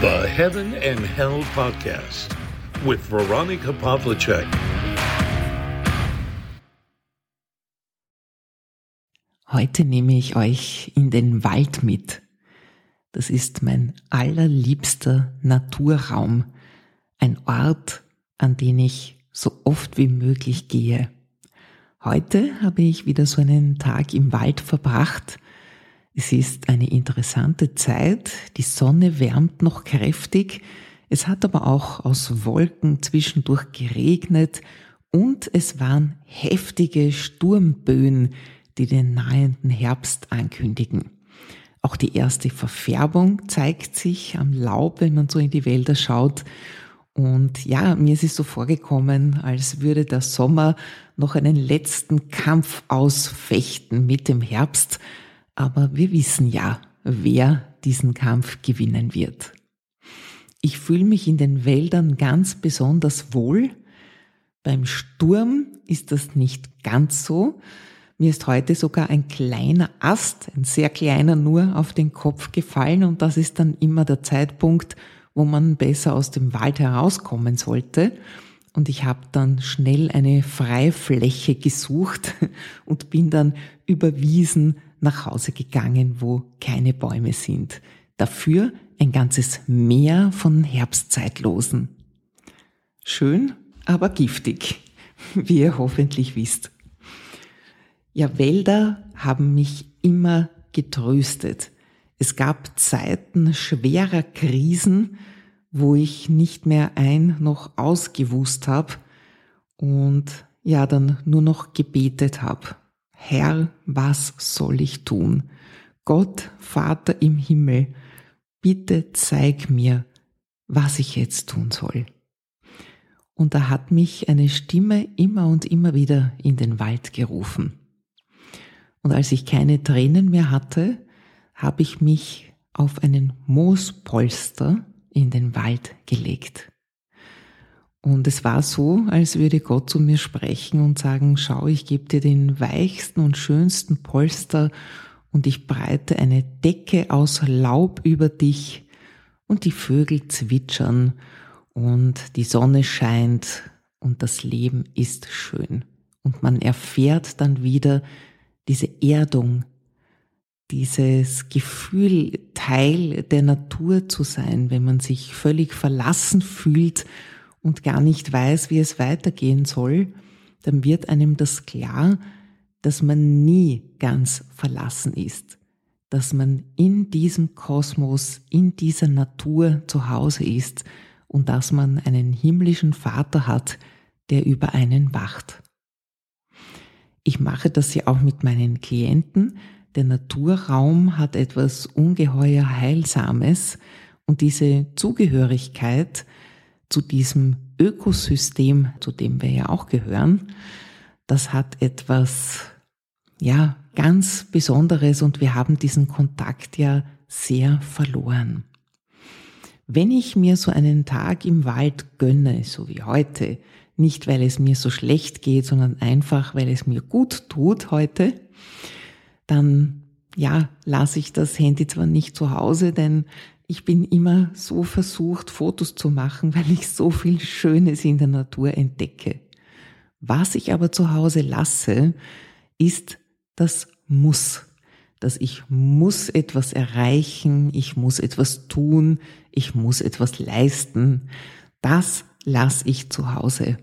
The Heaven and Hell Podcast with Veronica Pavlicek. Heute nehme ich euch in den Wald mit. Das ist mein allerliebster Naturraum, ein Ort, an den ich so oft wie möglich gehe. Heute habe ich wieder so einen Tag im Wald verbracht. Es ist eine interessante Zeit, die Sonne wärmt noch kräftig, es hat aber auch aus Wolken zwischendurch geregnet und es waren heftige Sturmböen, die den nahenden Herbst ankündigen. Auch die erste Verfärbung zeigt sich am Laub, wenn man so in die Wälder schaut. Und ja, mir ist es so vorgekommen, als würde der Sommer noch einen letzten Kampf ausfechten mit dem Herbst. Aber wir wissen ja, wer diesen Kampf gewinnen wird. Ich fühle mich in den Wäldern ganz besonders wohl. Beim Sturm ist das nicht ganz so. Mir ist heute sogar ein kleiner Ast, ein sehr kleiner nur, auf den Kopf gefallen und das ist dann immer der Zeitpunkt, wo man besser aus dem Wald herauskommen sollte. Und ich habe dann schnell eine Freifläche gesucht und bin dann über Wiesen nach Hause gegangen, wo keine Bäume sind. Dafür ein ganzes Meer von Herbstzeitlosen. Schön, aber giftig, wie ihr hoffentlich wisst. Ja, Wälder haben mich immer getröstet. Es gab Zeiten schwerer Krisen, wo ich nicht mehr ein noch ausgewusst habe und ja dann nur noch gebetet habe. Herr, was soll ich tun? Gott, Vater im Himmel, bitte zeig mir, was ich jetzt tun soll. Und da hat mich eine Stimme immer und immer wieder in den Wald gerufen. Und als ich keine Tränen mehr hatte, habe ich mich auf einen Moospolster in den Wald gelegt. Und es war so, als würde Gott zu mir sprechen und sagen, schau, ich gebe dir den weichsten und schönsten Polster und ich breite eine Decke aus Laub über dich und die Vögel zwitschern und die Sonne scheint und das Leben ist schön. Und man erfährt dann wieder, diese Erdung, dieses Gefühl, Teil der Natur zu sein, wenn man sich völlig verlassen fühlt und gar nicht weiß, wie es weitergehen soll, dann wird einem das klar, dass man nie ganz verlassen ist, dass man in diesem Kosmos, in dieser Natur zu Hause ist und dass man einen himmlischen Vater hat, der über einen wacht. Ich mache das ja auch mit meinen Klienten. Der Naturraum hat etwas ungeheuer Heilsames und diese Zugehörigkeit zu diesem Ökosystem, zu dem wir ja auch gehören, das hat etwas, ja, ganz Besonderes und wir haben diesen Kontakt ja sehr verloren. Wenn ich mir so einen Tag im Wald gönne, so wie heute, nicht, weil es mir so schlecht geht, sondern einfach, weil es mir gut tut heute. Dann, ja, lasse ich das Handy zwar nicht zu Hause, denn ich bin immer so versucht, Fotos zu machen, weil ich so viel Schönes in der Natur entdecke. Was ich aber zu Hause lasse, ist das Muss. Dass ich muss etwas erreichen, ich muss etwas tun, ich muss etwas leisten. Das lasse ich zu Hause.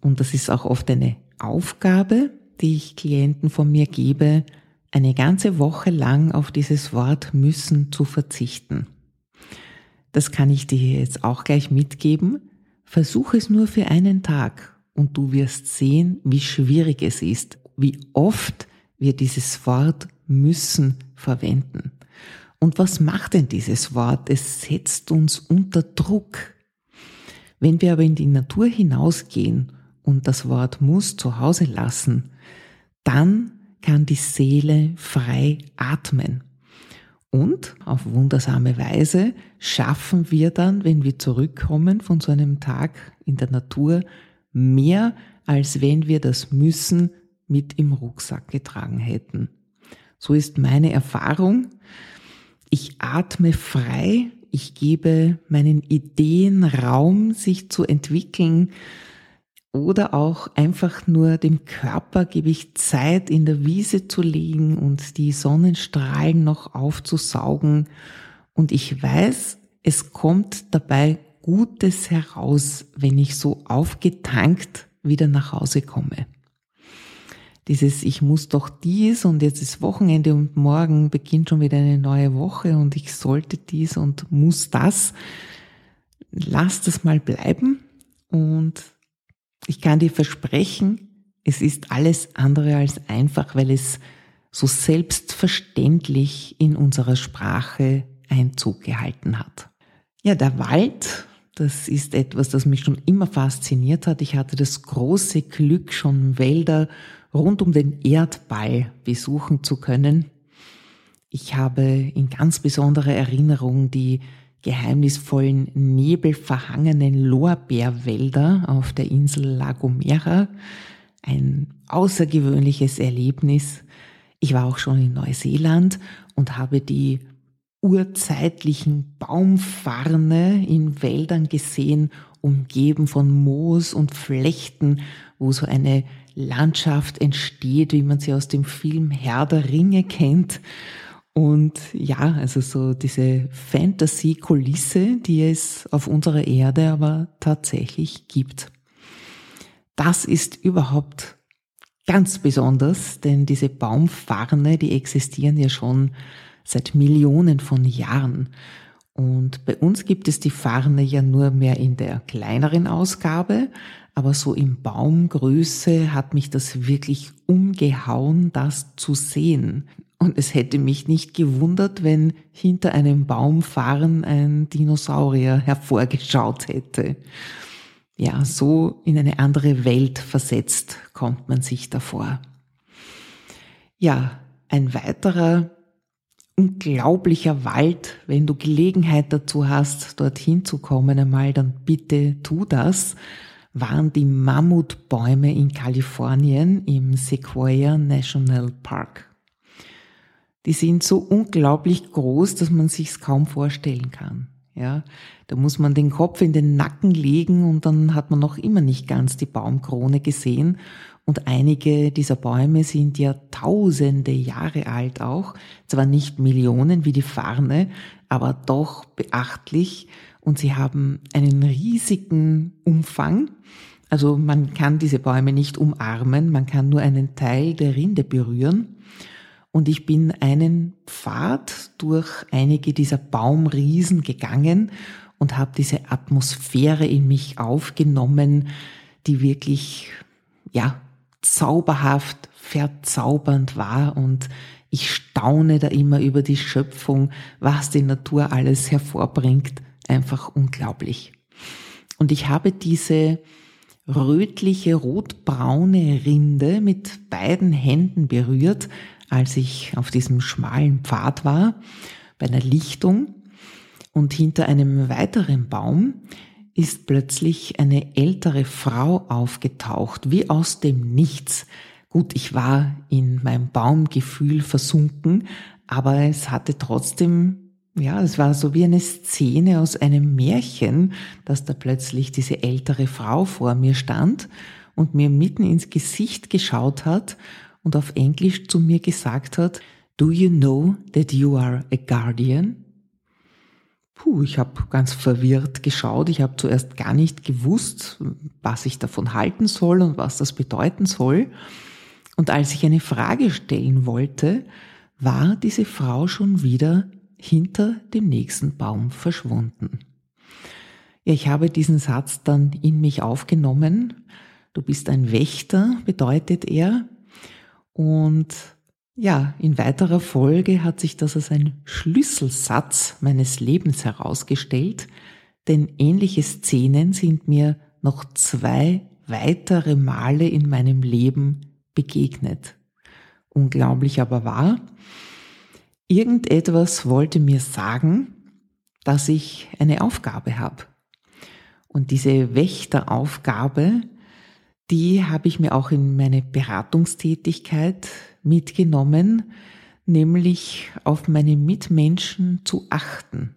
Und das ist auch oft eine Aufgabe, die ich Klienten von mir gebe, eine ganze Woche lang auf dieses Wort müssen zu verzichten. Das kann ich dir jetzt auch gleich mitgeben. Versuch es nur für einen Tag und du wirst sehen, wie schwierig es ist, wie oft wir dieses Wort müssen verwenden. Und was macht denn dieses Wort? Es setzt uns unter Druck. Wenn wir aber in die Natur hinausgehen und das Wort muss zu Hause lassen, dann kann die Seele frei atmen. Und auf wundersame Weise schaffen wir dann, wenn wir zurückkommen von so einem Tag in der Natur, mehr, als wenn wir das Müssen mit im Rucksack getragen hätten. So ist meine Erfahrung. Ich atme frei, ich gebe meinen Ideen Raum, sich zu entwickeln oder auch einfach nur dem Körper gebe ich Zeit, in der Wiese zu liegen und die Sonnenstrahlen noch aufzusaugen. Und ich weiß, es kommt dabei Gutes heraus, wenn ich so aufgetankt wieder nach Hause komme. Dieses Ich muss doch dies und jetzt ist Wochenende und morgen beginnt schon wieder eine neue Woche und ich sollte dies und muss das. Lass das mal bleiben und ich kann dir versprechen, es ist alles andere als einfach, weil es so selbstverständlich in unserer Sprache Einzug gehalten hat. Ja, der Wald, das ist etwas, das mich schon immer fasziniert hat. Ich hatte das große Glück, schon Wälder rund um den Erdball besuchen zu können. Ich habe in ganz besonderer Erinnerung die geheimnisvollen, nebelverhangenen Lorbeerwälder auf der Insel La Gomera. Ein außergewöhnliches Erlebnis. Ich war auch schon in Neuseeland und habe die urzeitlichen Baumfarne in Wäldern gesehen, umgeben von Moos und Flechten, wo so eine Landschaft entsteht, wie man sie aus dem Film Herr der Ringe kennt. Und ja, also so diese Fantasy-Kulisse, die es auf unserer Erde aber tatsächlich gibt. Das ist überhaupt ganz besonders, denn diese Baumfarne, die existieren ja schon seit Millionen von Jahren. Und bei uns gibt es die Farne ja nur mehr in der kleineren Ausgabe, aber so in Baumgröße hat mich das wirklich umgehauen, das zu sehen. Und es hätte mich nicht gewundert, wenn hinter einem Baumfarn ein Dinosaurier hervorgeschaut hätte. Ja, so in eine andere Welt versetzt kommt man sich davor. Ja, ein weiterer unglaublicher Wald. Wenn du Gelegenheit dazu hast, dorthin zu kommen einmal, dann bitte tu das. Waren die Mammutbäume in Kalifornien im Sequoia National Park die sind so unglaublich groß, dass man sich's kaum vorstellen kann. Ja, da muss man den Kopf in den Nacken legen und dann hat man noch immer nicht ganz die Baumkrone gesehen. Und einige dieser Bäume sind ja tausende Jahre alt auch. Zwar nicht Millionen wie die Farne, aber doch beachtlich. Und sie haben einen riesigen Umfang. Also man kann diese Bäume nicht umarmen, man kann nur einen Teil der Rinde berühren. Und ich bin einen Pfad durch einige dieser Baumriesen gegangen und habe diese Atmosphäre in mich aufgenommen, die wirklich, ja, zauberhaft, verzaubernd war und ich staune da immer über die Schöpfung, was die Natur alles hervorbringt. Einfach unglaublich. Und ich habe diese rötliche, rotbraune Rinde mit beiden Händen berührt als ich auf diesem schmalen Pfad war, bei einer Lichtung. Und hinter einem weiteren Baum ist plötzlich eine ältere Frau aufgetaucht, wie aus dem Nichts. Gut, ich war in meinem Baumgefühl versunken, aber es hatte trotzdem, ja, es war so wie eine Szene aus einem Märchen, dass da plötzlich diese ältere Frau vor mir stand und mir mitten ins Gesicht geschaut hat und auf Englisch zu mir gesagt hat, Do you know that you are a guardian? Puh, ich habe ganz verwirrt geschaut. Ich habe zuerst gar nicht gewusst, was ich davon halten soll und was das bedeuten soll. Und als ich eine Frage stellen wollte, war diese Frau schon wieder hinter dem nächsten Baum verschwunden. Ja, ich habe diesen Satz dann in mich aufgenommen. Du bist ein Wächter, bedeutet er. Und ja, in weiterer Folge hat sich das als ein Schlüsselsatz meines Lebens herausgestellt, denn ähnliche Szenen sind mir noch zwei weitere Male in meinem Leben begegnet. Unglaublich aber wahr. Irgendetwas wollte mir sagen, dass ich eine Aufgabe habe. Und diese Wächteraufgabe die habe ich mir auch in meine Beratungstätigkeit mitgenommen, nämlich auf meine Mitmenschen zu achten.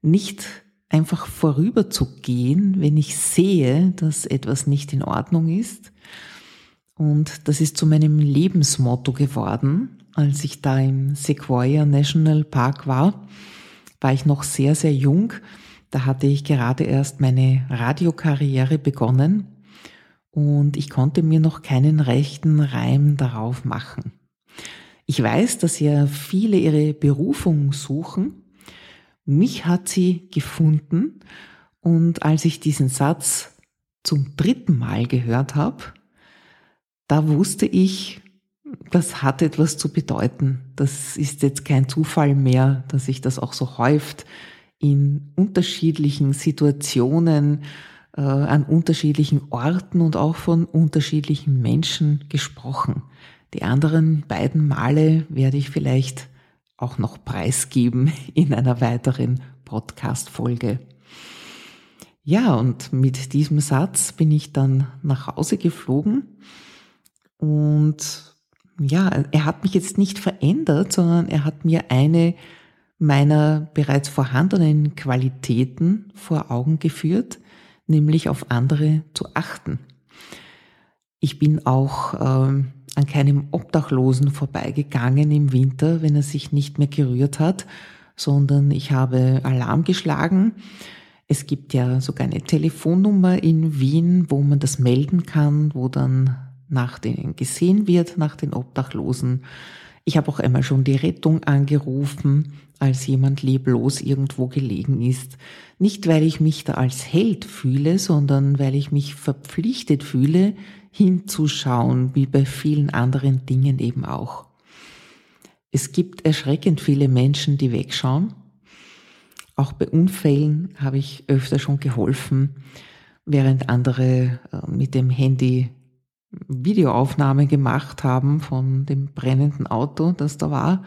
nicht einfach vorüberzugehen, wenn ich sehe, dass etwas nicht in Ordnung ist. Und das ist zu meinem Lebensmotto geworden. Als ich da im Sequoia National Park war, war ich noch sehr, sehr jung. Da hatte ich gerade erst meine Radiokarriere begonnen und ich konnte mir noch keinen rechten Reim darauf machen. Ich weiß, dass ja viele ihre Berufung suchen. Mich hat sie gefunden und als ich diesen Satz zum dritten Mal gehört habe, da wusste ich, das hat etwas zu bedeuten. Das ist jetzt kein Zufall mehr, dass sich das auch so häuft in unterschiedlichen Situationen, äh, an unterschiedlichen Orten und auch von unterschiedlichen Menschen gesprochen. Die anderen beiden Male werde ich vielleicht auch noch preisgeben in einer weiteren Podcast-Folge. Ja, und mit diesem Satz bin ich dann nach Hause geflogen und ja, er hat mich jetzt nicht verändert, sondern er hat mir eine meiner bereits vorhandenen Qualitäten vor Augen geführt, nämlich auf andere zu achten. Ich bin auch äh, an keinem Obdachlosen vorbeigegangen im Winter, wenn er sich nicht mehr gerührt hat, sondern ich habe Alarm geschlagen. Es gibt ja sogar eine Telefonnummer in Wien, wo man das melden kann, wo dann nach denen gesehen wird, nach den Obdachlosen. Ich habe auch einmal schon die Rettung angerufen, als jemand leblos irgendwo gelegen ist. Nicht, weil ich mich da als Held fühle, sondern weil ich mich verpflichtet fühle, hinzuschauen, wie bei vielen anderen Dingen eben auch. Es gibt erschreckend viele Menschen, die wegschauen. Auch bei Unfällen habe ich öfter schon geholfen, während andere äh, mit dem Handy Videoaufnahme gemacht haben von dem brennenden Auto, das da war.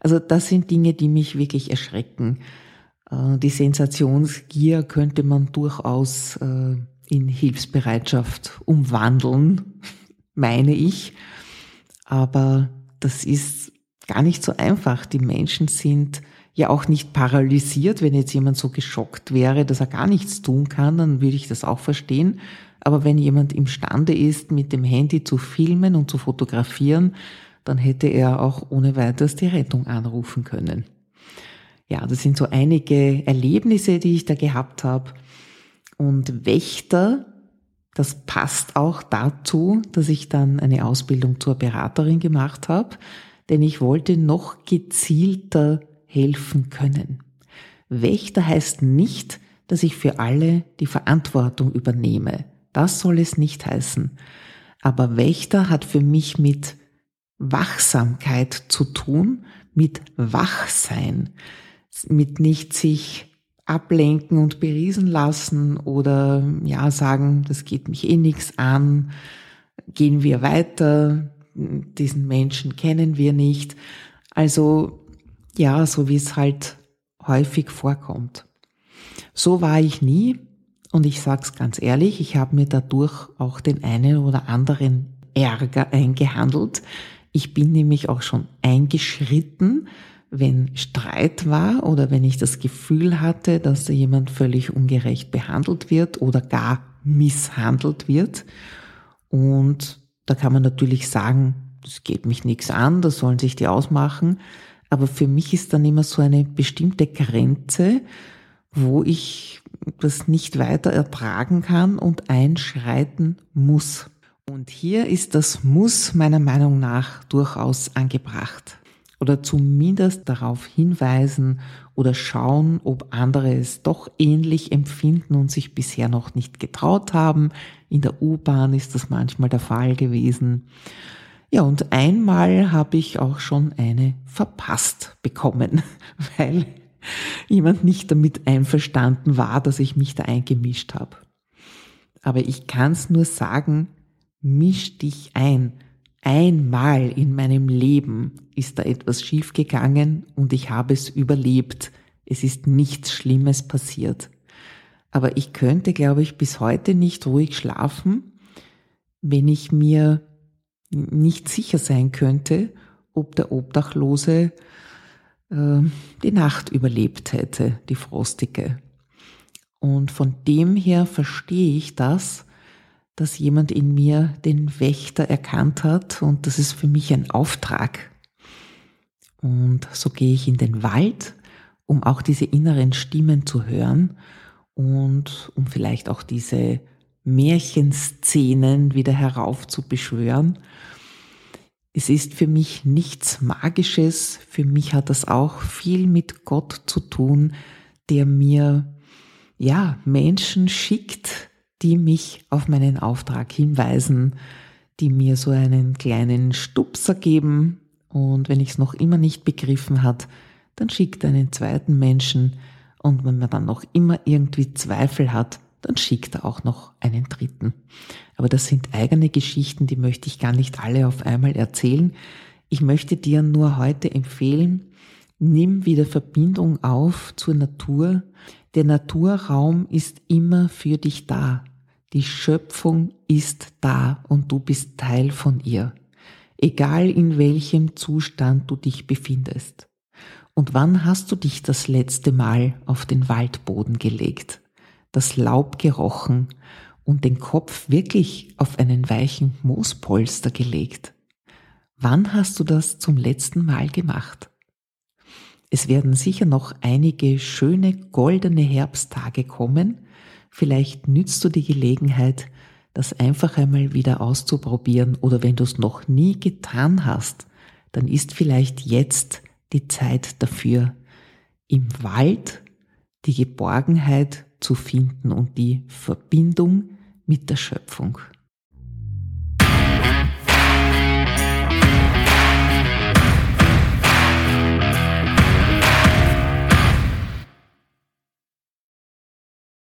Also das sind Dinge, die mich wirklich erschrecken. Äh, die Sensationsgier könnte man durchaus äh, in Hilfsbereitschaft umwandeln, meine ich. Aber das ist gar nicht so einfach. Die Menschen sind ja auch nicht paralysiert. Wenn jetzt jemand so geschockt wäre, dass er gar nichts tun kann, dann würde ich das auch verstehen. Aber wenn jemand imstande ist, mit dem Handy zu filmen und zu fotografieren, dann hätte er auch ohne weiteres die Rettung anrufen können. Ja, das sind so einige Erlebnisse, die ich da gehabt habe. Und Wächter, das passt auch dazu, dass ich dann eine Ausbildung zur Beraterin gemacht habe, denn ich wollte noch gezielter helfen können. Wächter heißt nicht, dass ich für alle die Verantwortung übernehme. Das soll es nicht heißen. Aber Wächter hat für mich mit Wachsamkeit zu tun, mit Wachsein, mit nicht sich ablenken und beriesen lassen oder ja sagen, das geht mich eh nichts an, gehen wir weiter, diesen Menschen kennen wir nicht. Also ja, so wie es halt häufig vorkommt. So war ich nie. Und ich sag's ganz ehrlich, ich habe mir dadurch auch den einen oder anderen Ärger eingehandelt. Ich bin nämlich auch schon eingeschritten, wenn Streit war oder wenn ich das Gefühl hatte, dass da jemand völlig ungerecht behandelt wird oder gar misshandelt wird. Und da kann man natürlich sagen, das geht mich nichts an, das sollen sich die ausmachen. Aber für mich ist dann immer so eine bestimmte Grenze, wo ich das nicht weiter ertragen kann und einschreiten muss. Und hier ist das Muss meiner Meinung nach durchaus angebracht. Oder zumindest darauf hinweisen oder schauen, ob andere es doch ähnlich empfinden und sich bisher noch nicht getraut haben. In der U-Bahn ist das manchmal der Fall gewesen. Ja, und einmal habe ich auch schon eine verpasst bekommen, weil jemand nicht damit einverstanden war, dass ich mich da eingemischt habe. Aber ich kann es nur sagen, misch dich ein. Einmal in meinem Leben ist da etwas schiefgegangen und ich habe es überlebt. Es ist nichts Schlimmes passiert. Aber ich könnte, glaube ich, bis heute nicht ruhig schlafen, wenn ich mir nicht sicher sein könnte, ob der Obdachlose äh, die Nacht überlebt hätte, die frostige. Und von dem her verstehe ich das, dass jemand in mir den Wächter erkannt hat und das ist für mich ein Auftrag. Und so gehe ich in den Wald, um auch diese inneren Stimmen zu hören und um vielleicht auch diese Märchenszenen wieder heraufzubeschwören. Es ist für mich nichts Magisches, für mich hat das auch viel mit Gott zu tun, der mir ja Menschen schickt, die mich auf meinen Auftrag hinweisen, die mir so einen kleinen Stupser geben. Und wenn ich es noch immer nicht begriffen hat, dann schickt einen zweiten Menschen. Und wenn man dann noch immer irgendwie Zweifel hat, dann schickt er auch noch einen dritten. Aber das sind eigene Geschichten, die möchte ich gar nicht alle auf einmal erzählen. Ich möchte dir nur heute empfehlen, nimm wieder Verbindung auf zur Natur. Der Naturraum ist immer für dich da. Die Schöpfung ist da und du bist Teil von ihr. Egal in welchem Zustand du dich befindest. Und wann hast du dich das letzte Mal auf den Waldboden gelegt? Das Laub gerochen und den Kopf wirklich auf einen weichen Moospolster gelegt. Wann hast du das zum letzten Mal gemacht? Es werden sicher noch einige schöne goldene Herbsttage kommen. Vielleicht nützt du die Gelegenheit, das einfach einmal wieder auszuprobieren oder wenn du es noch nie getan hast, dann ist vielleicht jetzt die Zeit dafür, im Wald die Geborgenheit zu finden und die Verbindung mit der Schöpfung.